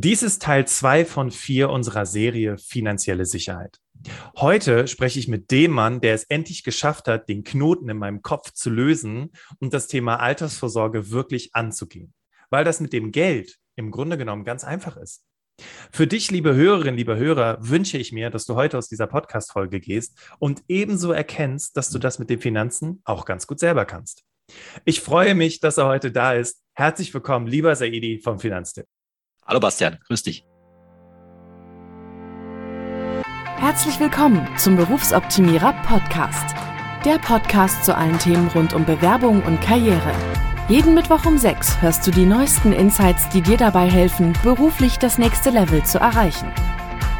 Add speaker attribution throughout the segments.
Speaker 1: Dies ist Teil zwei von vier unserer Serie Finanzielle Sicherheit. Heute spreche ich mit dem Mann, der es endlich geschafft hat, den Knoten in meinem Kopf zu lösen und das Thema Altersvorsorge wirklich anzugehen. Weil das mit dem Geld im Grunde genommen ganz einfach ist. Für dich, liebe Hörerinnen, liebe Hörer, wünsche ich mir, dass du heute aus dieser Podcast-Folge gehst und ebenso erkennst, dass du das mit den Finanzen auch ganz gut selber kannst. Ich freue mich, dass er heute da ist. Herzlich willkommen, lieber Saidi vom Finanztipp.
Speaker 2: Hallo Bastian, grüß dich.
Speaker 3: Herzlich willkommen zum Berufsoptimierer Podcast. Der Podcast zu allen Themen rund um Bewerbung und Karriere. Jeden Mittwoch um 6 hörst du die neuesten Insights, die dir dabei helfen, beruflich das nächste Level zu erreichen.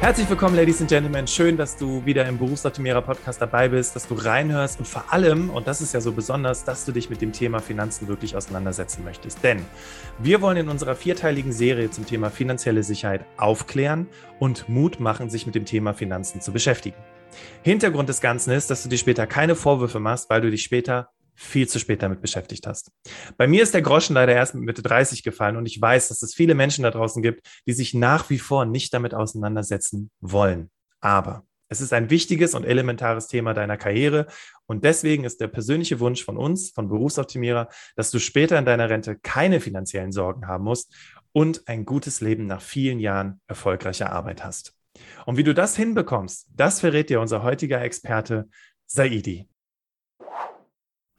Speaker 1: Herzlich willkommen, Ladies and Gentlemen. Schön, dass du wieder im Berufsoptimierer Podcast dabei bist, dass du reinhörst und vor allem, und das ist ja so besonders, dass du dich mit dem Thema Finanzen wirklich auseinandersetzen möchtest. Denn wir wollen in unserer vierteiligen Serie zum Thema finanzielle Sicherheit aufklären und Mut machen, sich mit dem Thema Finanzen zu beschäftigen. Hintergrund des Ganzen ist, dass du dir später keine Vorwürfe machst, weil du dich später viel zu spät damit beschäftigt hast. Bei mir ist der Groschen leider erst mit Mitte 30 gefallen und ich weiß, dass es viele Menschen da draußen gibt, die sich nach wie vor nicht damit auseinandersetzen wollen. Aber es ist ein wichtiges und elementares Thema deiner Karriere und deswegen ist der persönliche Wunsch von uns, von Berufsoptimierer, dass du später in deiner Rente keine finanziellen Sorgen haben musst und ein gutes Leben nach vielen Jahren erfolgreicher Arbeit hast. Und wie du das hinbekommst, das verrät dir unser heutiger Experte Saidi.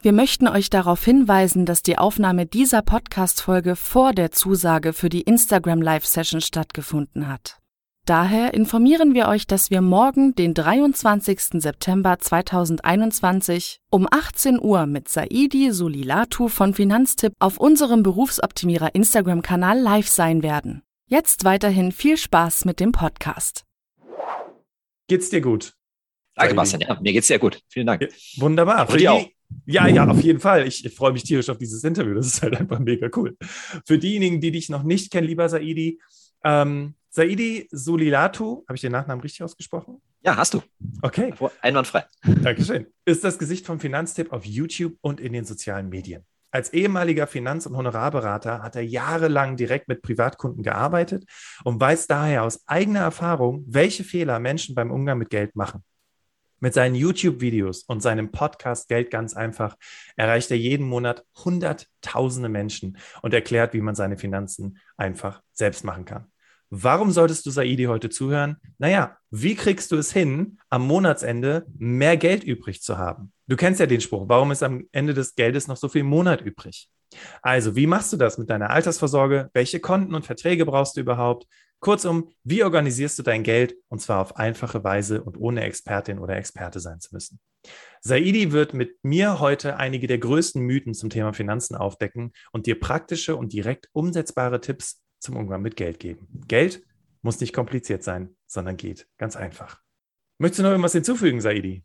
Speaker 3: Wir möchten euch darauf hinweisen, dass die Aufnahme dieser Podcast-Folge vor der Zusage für die Instagram Live-Session stattgefunden hat. Daher informieren wir euch, dass wir morgen, den 23. September 2021 um 18 Uhr mit Saidi Sulilatu von Finanztipp auf unserem Berufsoptimierer Instagram-Kanal live sein werden. Jetzt weiterhin viel Spaß mit dem Podcast.
Speaker 1: Geht's dir gut?
Speaker 2: Danke, Bastian. Ja, mir geht's sehr gut. Vielen Dank.
Speaker 1: Wunderbar. Für die, auch. Ja, ja, auf jeden Fall. Ich, ich freue mich tierisch auf dieses Interview. Das ist halt einfach mega cool. Für diejenigen, die dich noch nicht kennen, lieber Saidi, ähm, Saidi Sulilatu, habe ich den Nachnamen richtig ausgesprochen?
Speaker 2: Ja, hast du.
Speaker 1: Okay.
Speaker 2: Einwandfrei.
Speaker 1: Dankeschön. Ist das Gesicht vom Finanztipp auf YouTube und in den sozialen Medien. Als ehemaliger Finanz- und Honorarberater hat er jahrelang direkt mit Privatkunden gearbeitet und weiß daher aus eigener Erfahrung, welche Fehler Menschen beim Umgang mit Geld machen. Mit seinen YouTube-Videos und seinem Podcast Geld ganz einfach erreicht er jeden Monat Hunderttausende Menschen und erklärt, wie man seine Finanzen einfach selbst machen kann. Warum solltest du Saidi heute zuhören? Naja, wie kriegst du es hin, am Monatsende mehr Geld übrig zu haben? Du kennst ja den Spruch, warum ist am Ende des Geldes noch so viel Monat übrig? Also, wie machst du das mit deiner Altersvorsorge? Welche Konten und Verträge brauchst du überhaupt? Kurzum, wie organisierst du dein Geld und zwar auf einfache Weise und ohne Expertin oder Experte sein zu müssen? Saidi wird mit mir heute einige der größten Mythen zum Thema Finanzen aufdecken und dir praktische und direkt umsetzbare Tipps zum Umgang mit Geld geben. Geld muss nicht kompliziert sein, sondern geht ganz einfach. Möchtest du noch irgendwas hinzufügen, Saidi?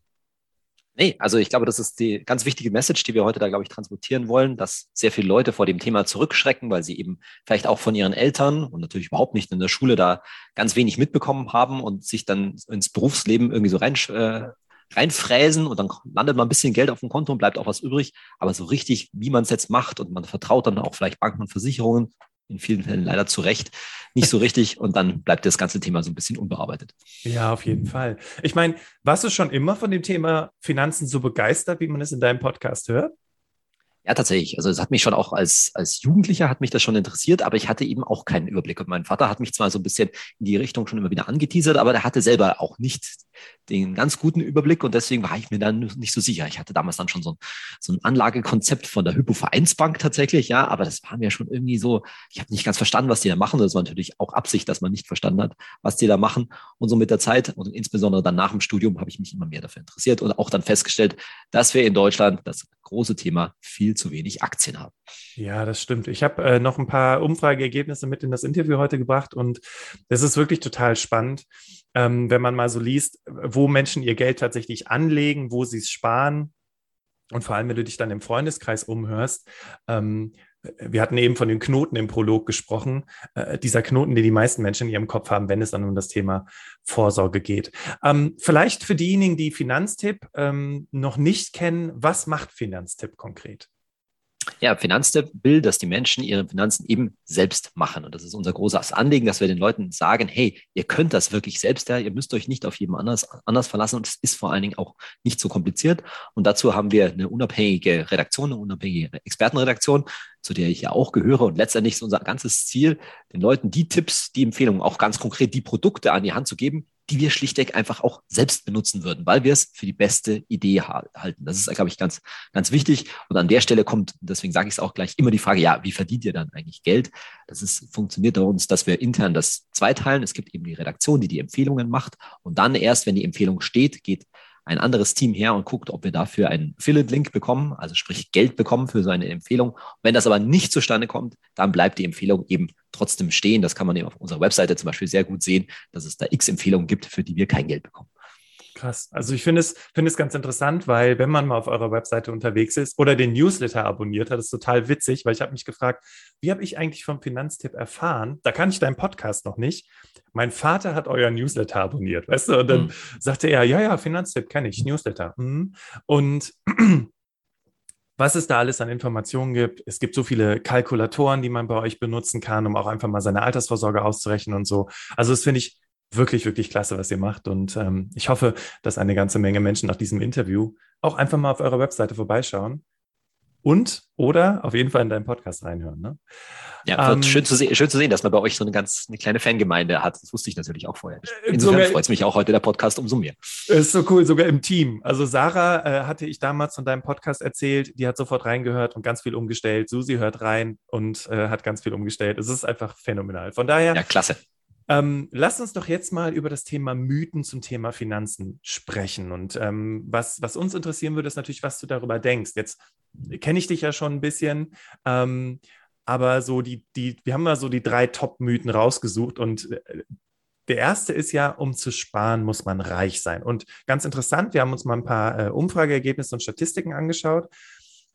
Speaker 2: Nee, also ich glaube, das ist die ganz wichtige Message, die wir heute da, glaube ich, transportieren wollen, dass sehr viele Leute vor dem Thema zurückschrecken, weil sie eben vielleicht auch von ihren Eltern und natürlich überhaupt nicht in der Schule da ganz wenig mitbekommen haben und sich dann ins Berufsleben irgendwie so rein, äh, reinfräsen und dann landet man ein bisschen Geld auf dem Konto und bleibt auch was übrig. Aber so richtig, wie man es jetzt macht und man vertraut dann auch vielleicht Banken und Versicherungen, in vielen Fällen leider zu Recht nicht so richtig und dann bleibt das ganze Thema so ein bisschen unbearbeitet.
Speaker 1: Ja, auf jeden Fall. Ich meine, warst du schon immer von dem Thema Finanzen so begeistert, wie man es in deinem Podcast hört?
Speaker 2: Ja, tatsächlich. Also es hat mich schon auch als, als Jugendlicher hat mich das schon interessiert, aber ich hatte eben auch keinen Überblick. Und mein Vater hat mich zwar so ein bisschen in die Richtung schon immer wieder angeteasert, aber der hatte selber auch nicht den ganz guten Überblick und deswegen war ich mir dann nicht so sicher. Ich hatte damals dann schon so ein, so ein Anlagekonzept von der Hypo-Vereinsbank tatsächlich, ja, aber das war mir schon irgendwie so, ich habe nicht ganz verstanden, was die da machen. Das war natürlich auch Absicht, dass man nicht verstanden hat, was die da machen. Und so mit der Zeit und insbesondere dann nach dem Studium habe ich mich immer mehr dafür interessiert und auch dann festgestellt, dass wir in Deutschland das große Thema viel zu wenig Aktien haben.
Speaker 1: Ja, das stimmt. Ich habe äh, noch ein paar Umfrageergebnisse mit in das Interview heute gebracht und das ist wirklich total spannend. ähm, wenn man mal so liest, wo Menschen ihr Geld tatsächlich anlegen, wo sie es sparen. Und vor allem, wenn du dich dann im Freundeskreis umhörst, ähm, wir hatten eben von den Knoten im Prolog gesprochen, äh, dieser Knoten, den die meisten Menschen in ihrem Kopf haben, wenn es dann um das Thema Vorsorge geht. Ähm, vielleicht für diejenigen, die Finanztipp ähm, noch nicht kennen, was macht Finanztipp konkret?
Speaker 2: Ja, Finanztipp will, dass die Menschen ihre Finanzen eben selbst machen. Und das ist unser großes Anliegen, dass wir den Leuten sagen, hey, ihr könnt das wirklich selbst, ja, ihr müsst euch nicht auf jemand anders, anders verlassen. Und es ist vor allen Dingen auch nicht so kompliziert. Und dazu haben wir eine unabhängige Redaktion, eine unabhängige Expertenredaktion, zu der ich ja auch gehöre. Und letztendlich ist unser ganzes Ziel, den Leuten die Tipps, die Empfehlungen, auch ganz konkret die Produkte an die Hand zu geben, die wir schlichtweg einfach auch selbst benutzen würden, weil wir es für die beste Idee halten. Das ist, glaube ich, ganz, ganz wichtig. Und an der Stelle kommt, deswegen sage ich es auch gleich, immer die Frage, ja, wie verdient ihr dann eigentlich Geld? Das ist, funktioniert bei uns, dass wir intern das zweiteilen. Es gibt eben die Redaktion, die die Empfehlungen macht. Und dann erst, wenn die Empfehlung steht, geht ein anderes Team her und guckt, ob wir dafür einen Affiliate-Link bekommen, also sprich Geld bekommen für so eine Empfehlung. Wenn das aber nicht zustande kommt, dann bleibt die Empfehlung eben trotzdem stehen. Das kann man eben auf unserer Webseite zum Beispiel sehr gut sehen, dass es da x Empfehlungen gibt, für die wir kein Geld bekommen.
Speaker 1: Krass. Also ich finde es, finde es ganz interessant, weil wenn man mal auf eurer Webseite unterwegs ist oder den Newsletter abonniert hat, ist total witzig, weil ich habe mich gefragt, wie habe ich eigentlich vom Finanztipp erfahren? Da kann ich deinen Podcast noch nicht. Mein Vater hat euer Newsletter abonniert, weißt du? Und dann mhm. sagte er, ja, ja, Finanztipp kenne ich, Newsletter. Mhm. Und was es da alles an Informationen gibt. Es gibt so viele Kalkulatoren, die man bei euch benutzen kann, um auch einfach mal seine Altersvorsorge auszurechnen und so. Also das finde ich wirklich, wirklich klasse, was ihr macht. Und ähm, ich hoffe, dass eine ganze Menge Menschen nach diesem Interview auch einfach mal auf eurer Webseite vorbeischauen und oder auf jeden Fall in deinen Podcast reinhören. Ne?
Speaker 2: Ja, ähm, schön, zu schön zu sehen, dass man bei euch so eine ganz eine kleine Fangemeinde hat. Das wusste ich natürlich auch vorher. Äh, Insofern freut es mich auch heute der Podcast umso mehr.
Speaker 1: Ist so cool, sogar im Team. Also Sarah äh, hatte ich damals von deinem Podcast erzählt, die hat sofort reingehört und ganz viel umgestellt. Susi hört rein und äh, hat ganz viel umgestellt. Es ist einfach phänomenal. Von daher.
Speaker 2: Ja, klasse.
Speaker 1: Ähm, lass uns doch jetzt mal über das Thema Mythen zum Thema Finanzen sprechen. Und ähm, was, was uns interessieren würde, ist natürlich, was du darüber denkst. Jetzt kenne ich dich ja schon ein bisschen, ähm, aber so die, die, wir haben mal so die drei Top-Mythen rausgesucht und äh, der erste ist ja, um zu sparen, muss man reich sein. Und ganz interessant, wir haben uns mal ein paar äh, Umfrageergebnisse und Statistiken angeschaut.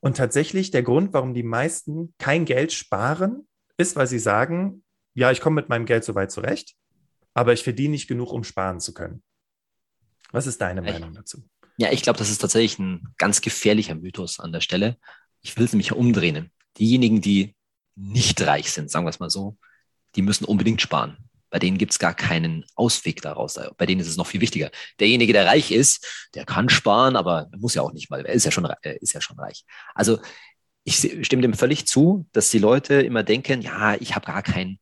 Speaker 1: Und tatsächlich der Grund, warum die meisten kein Geld sparen, ist, weil sie sagen, ja, ich komme mit meinem Geld soweit zurecht, aber ich verdiene nicht genug, um sparen zu können. Was ist deine ich, Meinung dazu?
Speaker 2: Ja, ich glaube, das ist tatsächlich ein ganz gefährlicher Mythos an der Stelle. Ich will es nämlich umdrehen. Diejenigen, die nicht reich sind, sagen wir es mal so, die müssen unbedingt sparen. Bei denen gibt es gar keinen Ausweg daraus. Bei denen ist es noch viel wichtiger. Derjenige, der reich ist, der kann sparen, aber muss ja auch nicht mal. Er ist ja schon, er ist ja schon reich. Also ich stimme dem völlig zu, dass die Leute immer denken, ja, ich habe gar keinen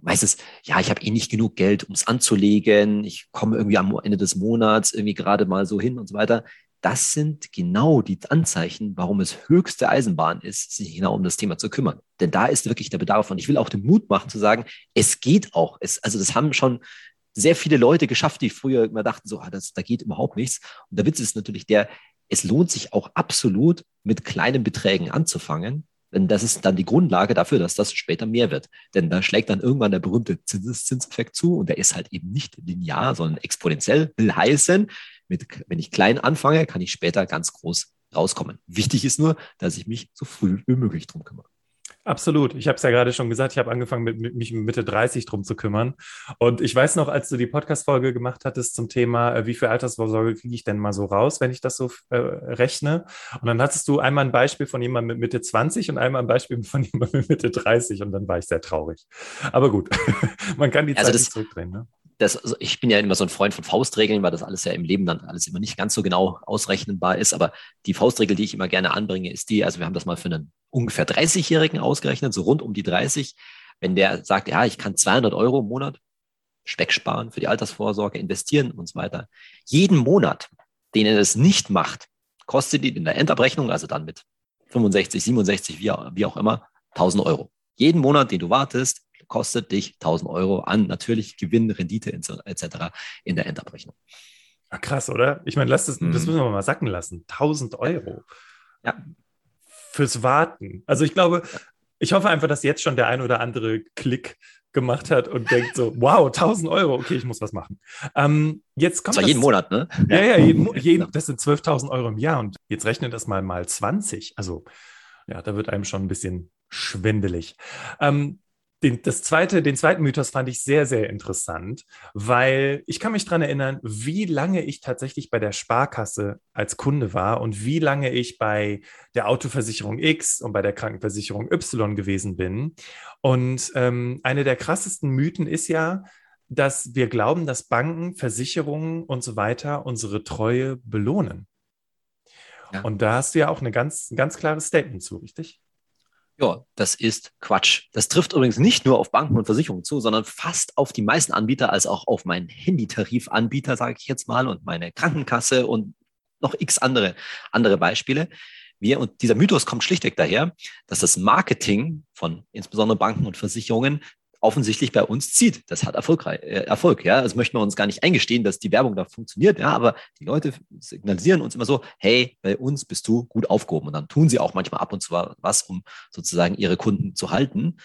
Speaker 2: meistens, ja, ich habe eh nicht genug Geld, um es anzulegen, ich komme irgendwie am Ende des Monats irgendwie gerade mal so hin und so weiter. Das sind genau die Anzeichen, warum es höchste Eisenbahn ist, sich genau um das Thema zu kümmern. Denn da ist wirklich der Bedarf und ich will auch den Mut machen zu sagen, es geht auch. Es, also das haben schon sehr viele Leute geschafft, die früher immer dachten, so, ah, das, da geht überhaupt nichts. Und der Witz ist natürlich der, es lohnt sich auch absolut, mit kleinen Beträgen anzufangen, denn das ist dann die Grundlage dafür, dass das später mehr wird. Denn da schlägt dann irgendwann der berühmte Zinseszinseffekt zu und der ist halt eben nicht linear, sondern exponentiell. Will heißen, mit, wenn ich klein anfange, kann ich später ganz groß rauskommen. Wichtig ist nur, dass ich mich so früh wie möglich drum kümmere.
Speaker 1: Absolut. Ich habe es ja gerade schon gesagt, ich habe angefangen, mit, mit, mich Mitte 30 drum zu kümmern. Und ich weiß noch, als du die Podcast-Folge gemacht hattest zum Thema, äh, wie viel Altersvorsorge kriege ich denn mal so raus, wenn ich das so äh, rechne. Und dann hattest du einmal ein Beispiel von jemandem mit Mitte 20 und einmal ein Beispiel von jemandem mit Mitte 30 und dann war ich sehr traurig. Aber gut, man kann die also Zeit das, nicht zurückdrehen. Ne?
Speaker 2: das, also ich bin ja immer so ein Freund von Faustregeln, weil das alles ja im Leben dann alles immer nicht ganz so genau ausrechnenbar ist. Aber die Faustregel, die ich immer gerne anbringe, ist die, also wir haben das mal für einen ungefähr 30-Jährigen ausgerechnet, so rund um die 30. Wenn der sagt, ja, ich kann 200 Euro im Monat Speck sparen für die Altersvorsorge, investieren und so weiter. Jeden Monat, den er das nicht macht, kostet ihn in der Endabrechnung, also dann mit 65, 67, wie, wie auch immer, 1000 Euro. Jeden Monat, den du wartest, kostet dich 1000 Euro an natürlich Gewinn, Rendite etc. in der Endabrechnung.
Speaker 1: Ja, krass, oder? Ich meine, das, das mhm. müssen wir mal sacken lassen. 1000 Euro. Ja. Fürs Warten. Also ich glaube, ich hoffe einfach, dass jetzt schon der ein oder andere Klick gemacht hat und denkt so, wow, 1000 Euro, okay, ich muss was machen. Ähm, jetzt kommt
Speaker 2: das war jeden Monat, ne?
Speaker 1: Ja, ja, jeden, jeden, das sind 12.000 Euro im Jahr und jetzt rechnet das mal mal 20. Also ja, da wird einem schon ein bisschen schwindelig. Ähm, den, das zweite, den zweiten Mythos fand ich sehr, sehr interessant, weil ich kann mich daran erinnern, wie lange ich tatsächlich bei der Sparkasse als Kunde war und wie lange ich bei der Autoversicherung X und bei der Krankenversicherung Y gewesen bin. Und ähm, eine der krassesten Mythen ist ja, dass wir glauben, dass Banken, Versicherungen und so weiter unsere Treue belohnen. Ja. Und da hast du ja auch eine ganz, ein ganz klares Statement zu, richtig?
Speaker 2: Ja, das ist Quatsch. Das trifft übrigens nicht nur auf Banken und Versicherungen zu, sondern fast auf die meisten Anbieter, als auch auf meinen Handytarifanbieter, sage ich jetzt mal, und meine Krankenkasse und noch x andere, andere Beispiele. Wir, und dieser Mythos kommt schlichtweg daher, dass das Marketing von insbesondere Banken und Versicherungen offensichtlich bei uns zieht. Das hat erfolgreich, äh, Erfolg. Ja, das möchten wir uns gar nicht eingestehen, dass die Werbung da funktioniert. Ja, aber die Leute signalisieren uns immer so: Hey, bei uns bist du gut aufgehoben. Und dann tun sie auch manchmal ab und zu was, um sozusagen ihre Kunden zu halten.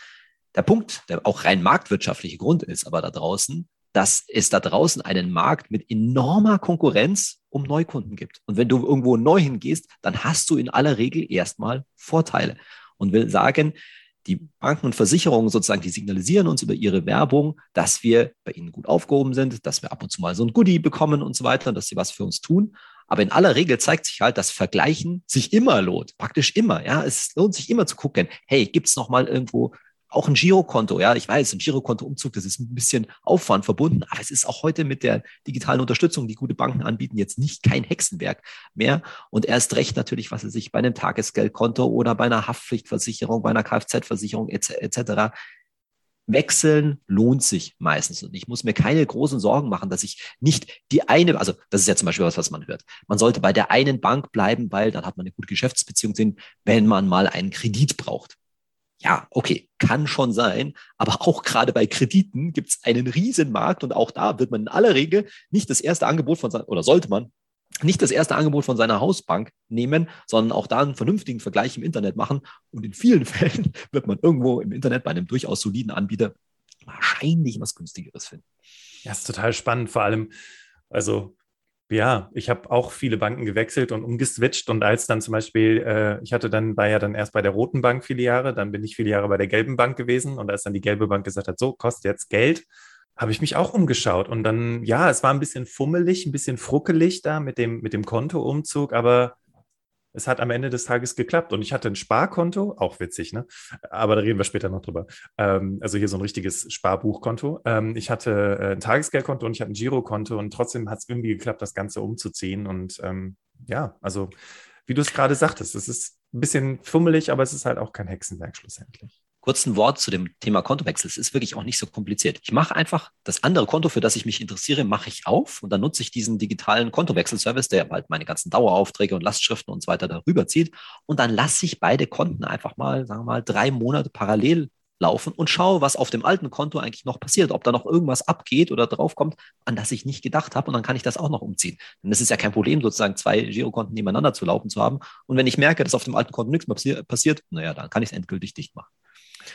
Speaker 2: Der Punkt, der auch rein marktwirtschaftliche Grund ist, aber da draußen, dass es da draußen einen Markt mit enormer Konkurrenz um Neukunden gibt. Und wenn du irgendwo neu hingehst, dann hast du in aller Regel erstmal Vorteile. Und will sagen, die Banken und Versicherungen sozusagen, die signalisieren uns über ihre Werbung, dass wir bei ihnen gut aufgehoben sind, dass wir ab und zu mal so ein Goodie bekommen und so weiter, dass sie was für uns tun. Aber in aller Regel zeigt sich halt, dass Vergleichen sich immer lohnt, praktisch immer. Ja, es lohnt sich immer zu gucken, hey, gibt es noch mal irgendwo auch ein Girokonto, ja, ich weiß, ein Girokontoumzug, das ist ein bisschen Aufwand verbunden, aber es ist auch heute mit der digitalen Unterstützung, die gute Banken anbieten, jetzt nicht kein Hexenwerk mehr. Und erst recht natürlich, was es sich bei einem Tagesgeldkonto oder bei einer Haftpflichtversicherung, bei einer Kfz-Versicherung etc. Wechseln lohnt sich meistens und ich muss mir keine großen Sorgen machen, dass ich nicht die eine, also das ist ja zum Beispiel was, was man hört. Man sollte bei der einen Bank bleiben, weil dann hat man eine gute Geschäftsbeziehung, wenn man mal einen Kredit braucht. Ja, okay, kann schon sein, aber auch gerade bei Krediten gibt es einen riesen Markt und auch da wird man in aller Regel nicht das erste Angebot von oder sollte man nicht das erste Angebot von seiner Hausbank nehmen, sondern auch da einen vernünftigen Vergleich im Internet machen. Und in vielen Fällen wird man irgendwo im Internet bei einem durchaus soliden Anbieter wahrscheinlich was günstigeres finden.
Speaker 1: Ja, ist total spannend. Vor allem, also ja, ich habe auch viele Banken gewechselt und umgeswitcht. Und als dann zum Beispiel, äh, ich hatte dann, war ja dann erst bei der Roten Bank viele Jahre, dann bin ich viele Jahre bei der Gelben Bank gewesen. Und als dann die Gelbe Bank gesagt hat, so, kostet jetzt Geld, habe ich mich auch umgeschaut. Und dann, ja, es war ein bisschen fummelig, ein bisschen fruckelig da mit dem, mit dem Kontoumzug, aber es hat am Ende des Tages geklappt und ich hatte ein Sparkonto, auch witzig, ne? Aber da reden wir später noch drüber. Ähm, also hier so ein richtiges Sparbuchkonto. Ähm, ich hatte äh, ein Tagesgeldkonto und ich hatte ein Girokonto und trotzdem hat es irgendwie geklappt, das Ganze umzuziehen. Und ähm, ja, also wie du es gerade sagtest, es ist ein bisschen fummelig, aber es ist halt auch kein Hexenwerk schlussendlich
Speaker 2: kurz ein Wort zu dem Thema Kontowechsel. Es ist wirklich auch nicht so kompliziert. Ich mache einfach das andere Konto, für das ich mich interessiere, mache ich auf und dann nutze ich diesen digitalen Kontowechselservice, der halt meine ganzen Daueraufträge und Lastschriften und so weiter darüber zieht. Und dann lasse ich beide Konten einfach mal, sagen wir mal, drei Monate parallel laufen und schaue, was auf dem alten Konto eigentlich noch passiert, ob da noch irgendwas abgeht oder draufkommt, an das ich nicht gedacht habe und dann kann ich das auch noch umziehen. Denn es ist ja kein Problem, sozusagen zwei Girokonten nebeneinander zu laufen zu haben. Und wenn ich merke, dass auf dem alten Konto nichts mehr passiert, naja, dann kann ich es endgültig dicht machen.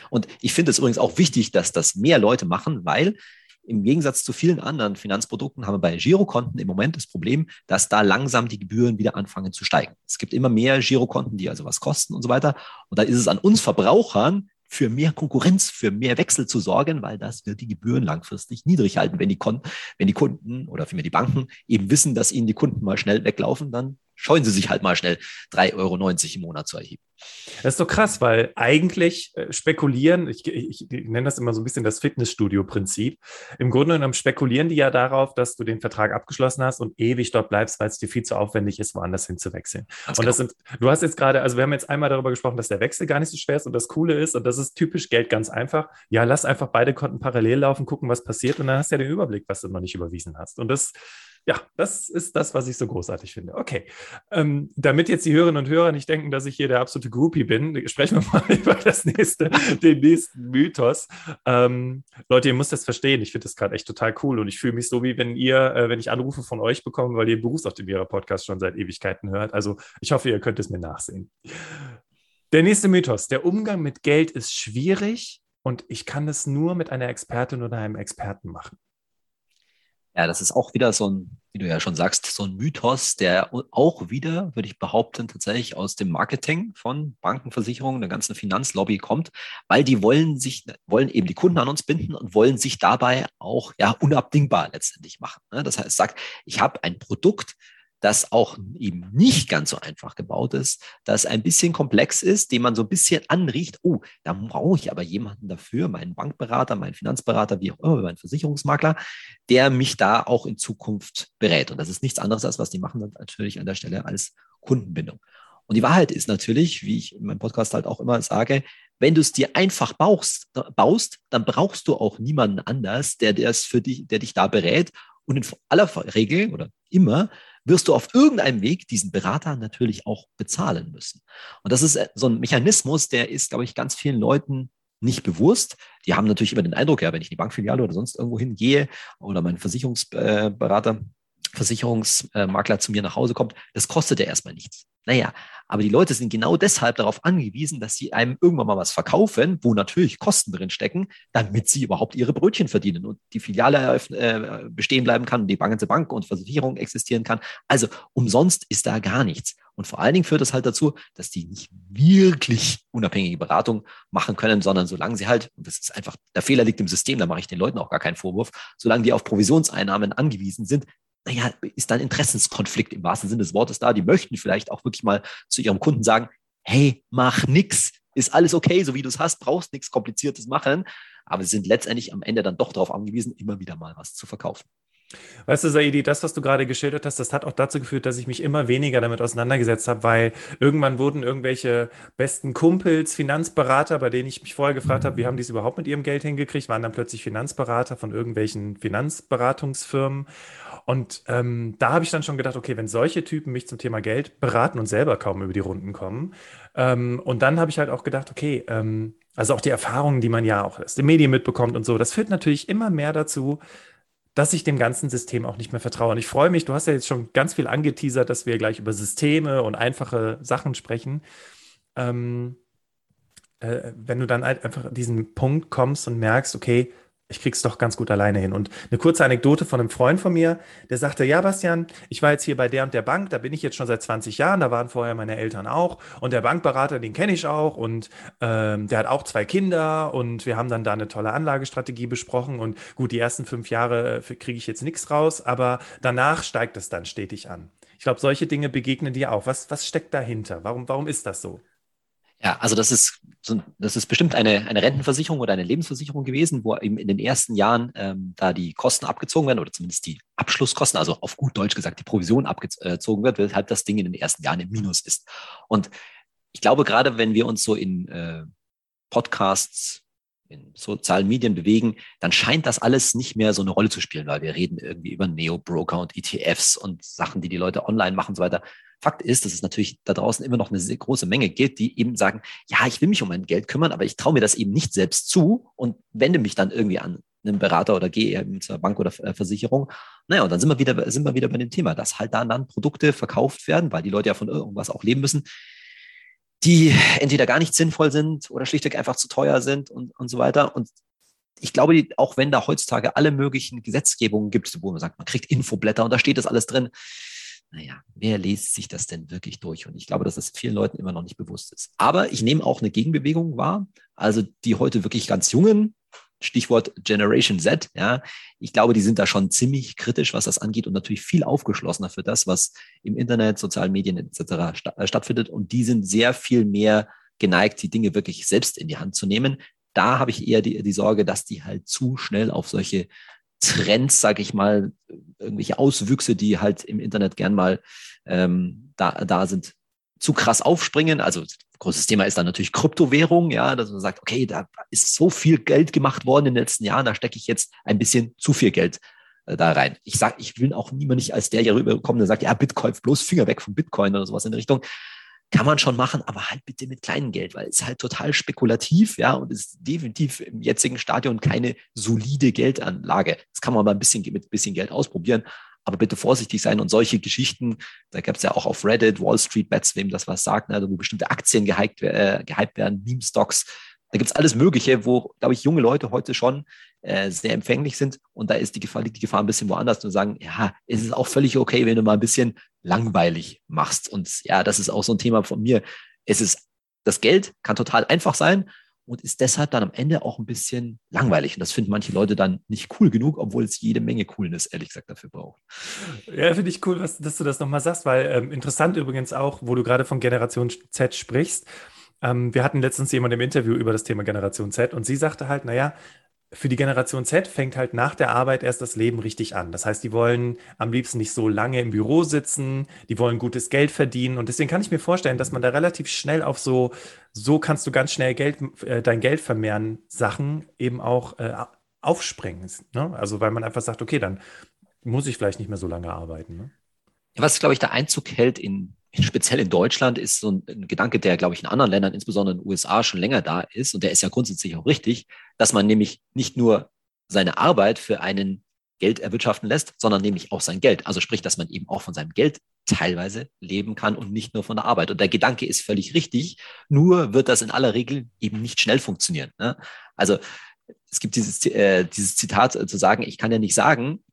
Speaker 2: Und ich finde es übrigens auch wichtig, dass das mehr Leute machen, weil im Gegensatz zu vielen anderen Finanzprodukten haben wir bei Girokonten im Moment das Problem, dass da langsam die Gebühren wieder anfangen zu steigen. Es gibt immer mehr Girokonten, die also was kosten und so weiter. Und da ist es an uns Verbrauchern, für mehr Konkurrenz, für mehr Wechsel zu sorgen, weil das wird die Gebühren langfristig niedrig halten. Wenn die, Kon wenn die Kunden oder vielmehr die Banken eben wissen, dass ihnen die Kunden mal schnell weglaufen, dann scheuen sie sich halt mal schnell 3,90 Euro im Monat zu erheben.
Speaker 1: Das ist so krass, weil eigentlich äh, spekulieren, ich, ich, ich, nenne das immer so ein bisschen das Fitnessstudio-Prinzip. Im Grunde genommen spekulieren die ja darauf, dass du den Vertrag abgeschlossen hast und ewig dort bleibst, weil es dir viel zu aufwendig ist, woanders hinzuwechseln. Ganz und das genau. sind, du hast jetzt gerade, also wir haben jetzt einmal darüber gesprochen, dass der Wechsel gar nicht so schwer ist und das Coole ist, und das ist typisch Geld ganz einfach. Ja, lass einfach beide Konten parallel laufen, gucken, was passiert und dann hast du ja den Überblick, was du noch nicht überwiesen hast. Und das ja, das ist das, was ich so großartig finde. Okay. Ähm, damit jetzt die Hörerinnen und Hörer nicht denken, dass ich hier der absolute Groupie bin, sprechen wir mal über das nächste, den nächsten Mythos. Ähm, Leute, ihr müsst das verstehen. Ich finde das gerade echt total cool und ich fühle mich so, wie wenn ihr, äh, wenn ich Anrufe von euch bekomme, weil ihr Berufsoptimierer Podcast schon seit Ewigkeiten hört. Also ich hoffe, ihr könnt es mir nachsehen. Der nächste Mythos. Der Umgang mit Geld ist schwierig und ich kann es nur mit einer Expertin oder einem Experten machen.
Speaker 2: Ja, das ist auch wieder so ein, wie du ja schon sagst, so ein Mythos, der auch wieder, würde ich behaupten, tatsächlich aus dem Marketing von Banken, Versicherungen, der ganzen Finanzlobby kommt, weil die wollen sich, wollen eben die Kunden an uns binden und wollen sich dabei auch ja unabdingbar letztendlich machen. Ne? Das heißt, sagt, ich habe ein Produkt, das auch eben nicht ganz so einfach gebaut ist, das ein bisschen komplex ist, den man so ein bisschen anriecht, oh, da brauche ich aber jemanden dafür, meinen Bankberater, meinen Finanzberater, wie auch immer, meinen Versicherungsmakler, der mich da auch in Zukunft berät. Und das ist nichts anderes, als was die machen natürlich an der Stelle als Kundenbindung. Und die Wahrheit ist natürlich, wie ich in meinem Podcast halt auch immer sage, wenn du es dir einfach baust, baust, dann brauchst du auch niemanden anders, der das für dich, der dich da berät. Und in aller Regel oder immer wirst du auf irgendeinem Weg diesen Berater natürlich auch bezahlen müssen. Und das ist äh, so ein Mechanismus, der ist, glaube ich, ganz vielen Leuten nicht bewusst. Die haben natürlich immer den Eindruck, ja, wenn ich in die Bankfiliale oder sonst irgendwo hingehe oder mein Versicherungsberater, Versicherungsmakler zu mir nach Hause kommt, das kostet ja erstmal nichts. Naja, aber die Leute sind genau deshalb darauf angewiesen, dass sie einem irgendwann mal was verkaufen, wo natürlich Kosten drin stecken, damit sie überhaupt ihre Brötchen verdienen und die Filiale äh, bestehen bleiben kann und die zur Bank und Versicherung existieren kann. Also umsonst ist da gar nichts. Und vor allen Dingen führt das halt dazu, dass die nicht wirklich unabhängige Beratung machen können, sondern solange sie halt, und das ist einfach, der Fehler liegt im System, da mache ich den Leuten auch gar keinen Vorwurf, solange die auf Provisionseinnahmen angewiesen sind, naja, ist dann Interessenskonflikt im wahrsten Sinne des Wortes da. Die möchten vielleicht auch wirklich mal zu ihrem Kunden sagen, hey, mach nix, ist alles okay, so wie du es hast, brauchst nichts Kompliziertes machen. Aber sie sind letztendlich am Ende dann doch darauf angewiesen, immer wieder mal was zu verkaufen.
Speaker 1: Weißt du, Saidi, das, was du gerade geschildert hast, das hat auch dazu geführt, dass ich mich immer weniger damit auseinandergesetzt habe, weil irgendwann wurden irgendwelche besten Kumpels, Finanzberater, bei denen ich mich vorher gefragt habe, wie haben die es überhaupt mit ihrem Geld hingekriegt, waren dann plötzlich Finanzberater von irgendwelchen Finanzberatungsfirmen. Und ähm, da habe ich dann schon gedacht, okay, wenn solche Typen mich zum Thema Geld beraten und selber kaum über die Runden kommen. Ähm, und dann habe ich halt auch gedacht, okay, ähm, also auch die Erfahrungen, die man ja auch aus den Medien mitbekommt und so, das führt natürlich immer mehr dazu, dass ich dem ganzen System auch nicht mehr vertraue. Und ich freue mich, du hast ja jetzt schon ganz viel angeteasert, dass wir gleich über Systeme und einfache Sachen sprechen. Ähm, äh, wenn du dann halt einfach diesen Punkt kommst und merkst, okay, ich krieg's doch ganz gut alleine hin. Und eine kurze Anekdote von einem Freund von mir, der sagte, ja, Bastian, ich war jetzt hier bei der und der Bank, da bin ich jetzt schon seit 20 Jahren, da waren vorher meine Eltern auch und der Bankberater, den kenne ich auch und ähm, der hat auch zwei Kinder und wir haben dann da eine tolle Anlagestrategie besprochen und gut, die ersten fünf Jahre äh, kriege ich jetzt nichts raus, aber danach steigt es dann stetig an. Ich glaube, solche Dinge begegnen dir auch. Was, was steckt dahinter? Warum, warum ist das so?
Speaker 2: Ja, also das ist, das ist bestimmt eine, eine Rentenversicherung oder eine Lebensversicherung gewesen, wo eben in den ersten Jahren ähm, da die Kosten abgezogen werden oder zumindest die Abschlusskosten, also auf gut Deutsch gesagt die Provision abgezogen wird, weshalb das Ding in den ersten Jahren im Minus ist. Und ich glaube, gerade wenn wir uns so in äh, Podcasts, in sozialen Medien bewegen, dann scheint das alles nicht mehr so eine Rolle zu spielen, weil wir reden irgendwie über Neo-Broker und ETFs und Sachen, die die Leute online machen und so weiter. Fakt ist, dass es natürlich da draußen immer noch eine sehr große Menge gibt, die eben sagen, ja, ich will mich um mein Geld kümmern, aber ich traue mir das eben nicht selbst zu und wende mich dann irgendwie an einen Berater oder gehe eben zur Bank oder äh, Versicherung. Naja, und dann sind wir wieder, sind wir wieder bei dem Thema, dass halt dann, dann Produkte verkauft werden, weil die Leute ja von irgendwas auch leben müssen, die entweder gar nicht sinnvoll sind oder schlichtweg einfach zu teuer sind und, und so weiter. Und ich glaube, auch wenn da heutzutage alle möglichen Gesetzgebungen gibt, wo man sagt, man kriegt Infoblätter und da steht das alles drin, naja, wer liest sich das denn wirklich durch? Und ich glaube, dass das vielen Leuten immer noch nicht bewusst ist. Aber ich nehme auch eine Gegenbewegung wahr, also die heute wirklich ganz jungen, Stichwort Generation Z, ja, ich glaube, die sind da schon ziemlich kritisch, was das angeht und natürlich viel aufgeschlossener für das, was im Internet, sozialen Medien etc. Äh, stattfindet. Und die sind sehr viel mehr geneigt, die Dinge wirklich selbst in die Hand zu nehmen. Da habe ich eher die, die Sorge, dass die halt zu schnell auf solche Trends, sage ich mal, irgendwelche Auswüchse, die halt im Internet gern mal ähm, da, da sind, zu krass aufspringen. Also großes Thema ist dann natürlich Kryptowährung, ja, dass man sagt, okay, da ist so viel Geld gemacht worden in den letzten Jahren, da stecke ich jetzt ein bisschen zu viel Geld äh, da rein. Ich sage, ich will auch niemand nicht als der hier rüberkommen, der sagt, ja, Bitcoin, bloß Finger weg von Bitcoin oder sowas in der Richtung. Kann man schon machen, aber halt bitte mit kleinem Geld, weil es halt total spekulativ, ja, und ist definitiv im jetzigen Stadion keine solide Geldanlage. Das kann man mal ein bisschen mit ein bisschen Geld ausprobieren, aber bitte vorsichtig sein und solche Geschichten, da gab es ja auch auf Reddit, Wall Street Bets, wem das was sagt, ne, wo bestimmte Aktien gehypt, äh, gehypt werden, Meme-Stocks, da gibt es alles Mögliche, wo, glaube ich, junge Leute heute schon äh, sehr empfänglich sind. Und da ist die Gefahr, liegt die Gefahr ein bisschen woanders zu sagen, ja, es ist auch völlig okay, wenn du mal ein bisschen langweilig machst. Und ja, das ist auch so ein Thema von mir. Es ist, das Geld kann total einfach sein und ist deshalb dann am Ende auch ein bisschen langweilig. Und das finden manche Leute dann nicht cool genug, obwohl es jede Menge Coolness, ehrlich gesagt, dafür braucht.
Speaker 1: Ja, finde ich cool, was, dass du das nochmal sagst, weil ähm, interessant übrigens auch, wo du gerade von Generation Z sprichst. Ähm, wir hatten letztens jemand im Interview über das Thema Generation Z und sie sagte halt, naja, für die Generation Z fängt halt nach der Arbeit erst das Leben richtig an. Das heißt, die wollen am liebsten nicht so lange im Büro sitzen, die wollen gutes Geld verdienen. Und deswegen kann ich mir vorstellen, dass man da relativ schnell auf so, so kannst du ganz schnell Geld, äh, dein Geld vermehren, Sachen eben auch äh, aufspringen. Ne? Also weil man einfach sagt, okay, dann muss ich vielleicht nicht mehr so lange arbeiten. Ne?
Speaker 2: Was, glaube ich, der Einzug hält in speziell in Deutschland ist so ein, Gedanke, der, glaube ich, in anderen Ländern, insbesondere in den USA, schon länger da ist. Und der ist ja grundsätzlich auch richtig, dass man nämlich nicht nur seine Arbeit für einen Geld erwirtschaften lässt, sondern nämlich auch sein Geld. Also sprich, dass man eben auch von seinem Geld teilweise leben kann und nicht nur von der Arbeit. Und der Gedanke ist völlig richtig, nur wird das in aller Regel eben nicht schnell funktionieren. Ne? Also es gibt dieses, äh, dieses Zitat äh, zu sagen, ich kann ja nicht sagen,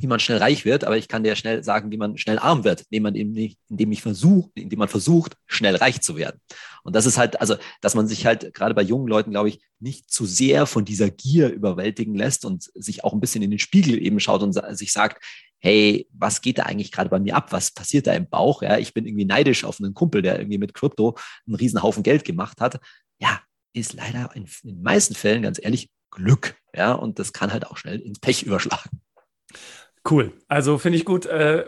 Speaker 2: wie man schnell reich wird, aber ich kann dir schnell sagen, wie man schnell arm wird, indem man indem ich versuche, indem man versucht, schnell reich zu werden. Und das ist halt, also, dass man sich halt gerade bei jungen Leuten, glaube ich, nicht zu sehr von dieser Gier überwältigen lässt und sich auch ein bisschen in den Spiegel eben schaut und sich sagt, hey, was geht da eigentlich gerade bei mir ab? Was passiert da im Bauch? Ja, ich bin irgendwie neidisch auf einen Kumpel, der irgendwie mit Krypto einen riesen Haufen Geld gemacht hat. Ja, ist leider in, in den meisten Fällen ganz ehrlich Glück. Ja, und das kann halt auch schnell ins Pech überschlagen.
Speaker 1: Cool. Also finde ich gut, äh,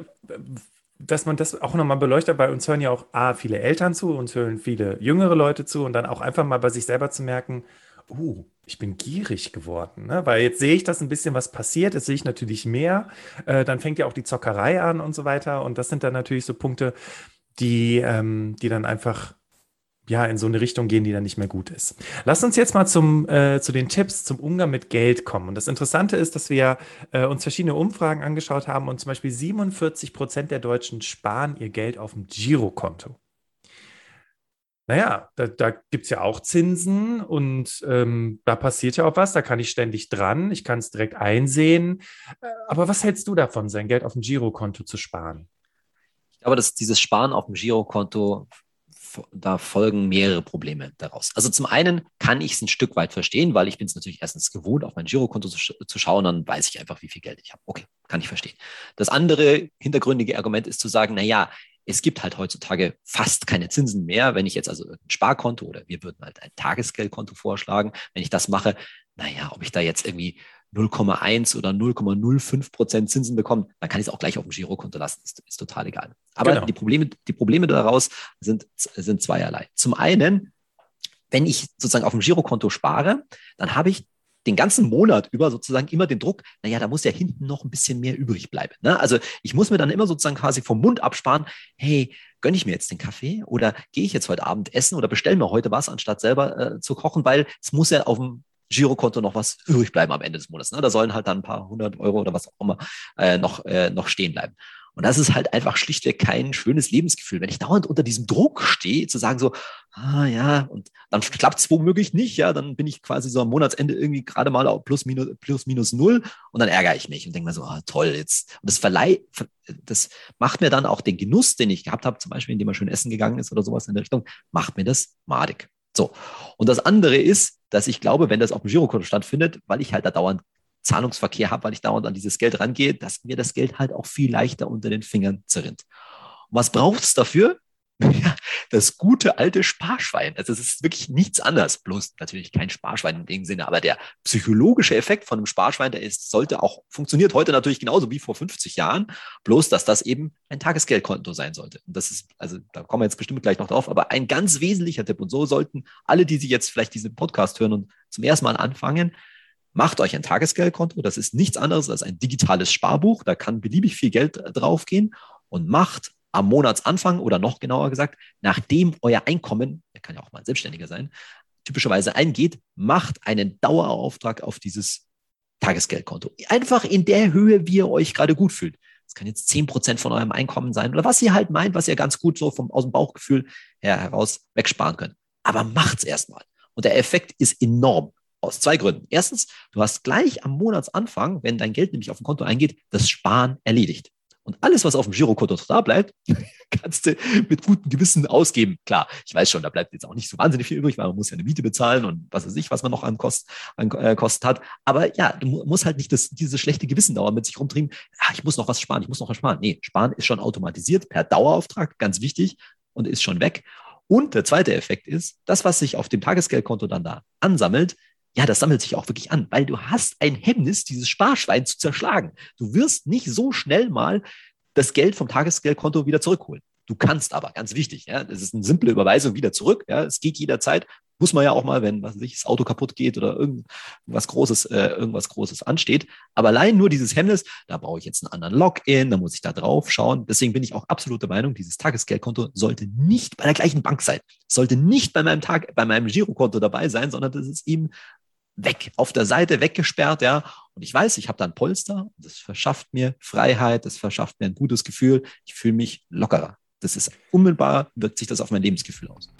Speaker 1: dass man das auch nochmal beleuchtet. Bei uns hören ja auch A, viele Eltern zu, uns hören viele jüngere Leute zu und dann auch einfach mal bei sich selber zu merken, uh, ich bin gierig geworden, ne? weil jetzt sehe ich, dass ein bisschen was passiert, jetzt sehe ich natürlich mehr, äh, dann fängt ja auch die Zockerei an und so weiter und das sind dann natürlich so Punkte, die, ähm, die dann einfach ja, in so eine Richtung gehen, die dann nicht mehr gut ist. Lass uns jetzt mal zum, äh, zu den Tipps zum Umgang mit Geld kommen. Und das Interessante ist, dass wir äh, uns verschiedene Umfragen angeschaut haben und zum Beispiel 47 Prozent der Deutschen sparen ihr Geld auf dem Girokonto. Naja, da, da gibt es ja auch Zinsen und ähm, da passiert ja auch was, da kann ich ständig dran, ich kann es direkt einsehen. Äh, aber was hältst du davon, sein Geld auf dem Girokonto zu sparen?
Speaker 2: Ich glaube, dass dieses Sparen auf dem Girokonto da folgen mehrere Probleme daraus. Also zum einen kann ich es ein Stück weit verstehen, weil ich bin es natürlich erstens gewohnt, auf mein Girokonto zu, zu schauen, dann weiß ich einfach, wie viel Geld ich habe. Okay, kann ich verstehen. Das andere hintergründige Argument ist zu sagen, na ja, es gibt halt heutzutage fast keine Zinsen mehr. Wenn ich jetzt also ein Sparkonto oder wir würden halt ein Tagesgeldkonto vorschlagen, wenn ich das mache, naja, ob ich da jetzt irgendwie 0,1 oder 0,05 Prozent Zinsen bekommen, dann kann ich es auch gleich auf dem Girokonto lassen. Ist, ist total egal. Aber genau. die, Probleme, die Probleme daraus sind, sind zweierlei. Zum einen, wenn ich sozusagen auf dem Girokonto spare, dann habe ich den ganzen Monat über sozusagen immer den Druck, naja, da muss ja hinten noch ein bisschen mehr übrig bleiben. Ne? Also ich muss mir dann immer sozusagen quasi vom Mund absparen, hey, gönne ich mir jetzt den Kaffee oder gehe ich jetzt heute Abend essen oder bestelle mir heute was, anstatt selber äh, zu kochen, weil es muss ja auf dem Girokonto noch was übrig bleiben am Ende des Monats. Ne? Da sollen halt dann ein paar hundert Euro oder was auch immer äh, noch, äh, noch stehen bleiben. Und das ist halt einfach schlichtweg kein schönes Lebensgefühl. Wenn ich dauernd unter diesem Druck stehe, zu sagen so, ah ja, und dann klappt es womöglich nicht, ja, dann bin ich quasi so am Monatsende irgendwie gerade mal auf plus minus, plus minus null und dann ärgere ich mich und denke mir so, ah, toll, jetzt. Und das verleiht, das macht mir dann auch den Genuss, den ich gehabt habe, zum Beispiel, indem man schön essen gegangen ist oder sowas in der Richtung, macht mir das madig. So. Und das andere ist, dass ich glaube, wenn das auf dem Girokonto stattfindet, weil ich halt da dauernd Zahlungsverkehr habe, weil ich dauernd an dieses Geld rangehe, dass mir das Geld halt auch viel leichter unter den Fingern zerrinnt. Und was braucht es dafür? Das gute alte Sparschwein. Also es ist wirklich nichts anderes. Bloß natürlich kein Sparschwein in dem Sinne, aber der psychologische Effekt von einem Sparschwein, der ist, sollte auch, funktioniert heute natürlich genauso wie vor 50 Jahren. Bloß, dass das eben ein Tagesgeldkonto sein sollte. Und das ist, also da kommen wir jetzt bestimmt gleich noch drauf, aber ein ganz wesentlicher Tipp. Und so sollten alle, die sich jetzt vielleicht diesen Podcast hören und zum ersten Mal anfangen, macht euch ein Tagesgeldkonto. Das ist nichts anderes als ein digitales Sparbuch. Da kann beliebig viel Geld draufgehen und macht am Monatsanfang oder noch genauer gesagt, nachdem euer Einkommen, der kann ja auch mal ein Selbstständiger sein, typischerweise eingeht, macht einen Dauerauftrag auf dieses Tagesgeldkonto. Einfach in der Höhe, wie ihr euch gerade gut fühlt. Das kann jetzt zehn Prozent von eurem Einkommen sein oder was ihr halt meint, was ihr ganz gut so vom, aus dem Bauchgefühl her heraus wegsparen könnt. Aber macht's erstmal. Und der Effekt ist enorm. Aus zwei Gründen. Erstens, du hast gleich am Monatsanfang, wenn dein Geld nämlich auf dem Konto eingeht, das Sparen erledigt. Und alles, was auf dem Girokonto da bleibt, kannst du mit gutem Gewissen ausgeben. Klar, ich weiß schon, da bleibt jetzt auch nicht so wahnsinnig viel übrig, weil man muss ja eine Miete bezahlen und was weiß ich, was man noch an, Kost, an äh, Kosten hat. Aber ja, du musst halt nicht das, dieses schlechte Gewissen dauernd mit sich rumtrieben. Ah, ich muss noch was sparen, ich muss noch was sparen. Nee, sparen ist schon automatisiert per Dauerauftrag, ganz wichtig und ist schon weg. Und der zweite Effekt ist, das, was sich auf dem Tagesgeldkonto dann da ansammelt, ja, das sammelt sich auch wirklich an, weil du hast ein Hemmnis, dieses Sparschwein zu zerschlagen. Du wirst nicht so schnell mal das Geld vom Tagesgeldkonto wieder zurückholen. Du kannst aber, ganz wichtig, ja, das ist eine simple Überweisung wieder zurück. Ja, es geht jederzeit. Muss man ja auch mal, wenn was weiß das Auto kaputt geht oder irgendwas Großes, äh, irgendwas Großes ansteht. Aber allein nur dieses Hemmnis, da brauche ich jetzt einen anderen Login, da muss ich da drauf schauen. Deswegen bin ich auch absolut der Meinung, dieses Tagesgeldkonto sollte nicht bei der gleichen Bank sein. Sollte nicht bei meinem Tag, bei meinem Girokonto dabei sein, sondern das ist eben weg, auf der Seite weggesperrt, ja. Und ich weiß, ich habe da ein Polster. Das verschafft mir Freiheit, das verschafft mir ein gutes Gefühl. Ich fühle mich lockerer. Das ist unmittelbar, wirkt sich das auf mein Lebensgefühl aus.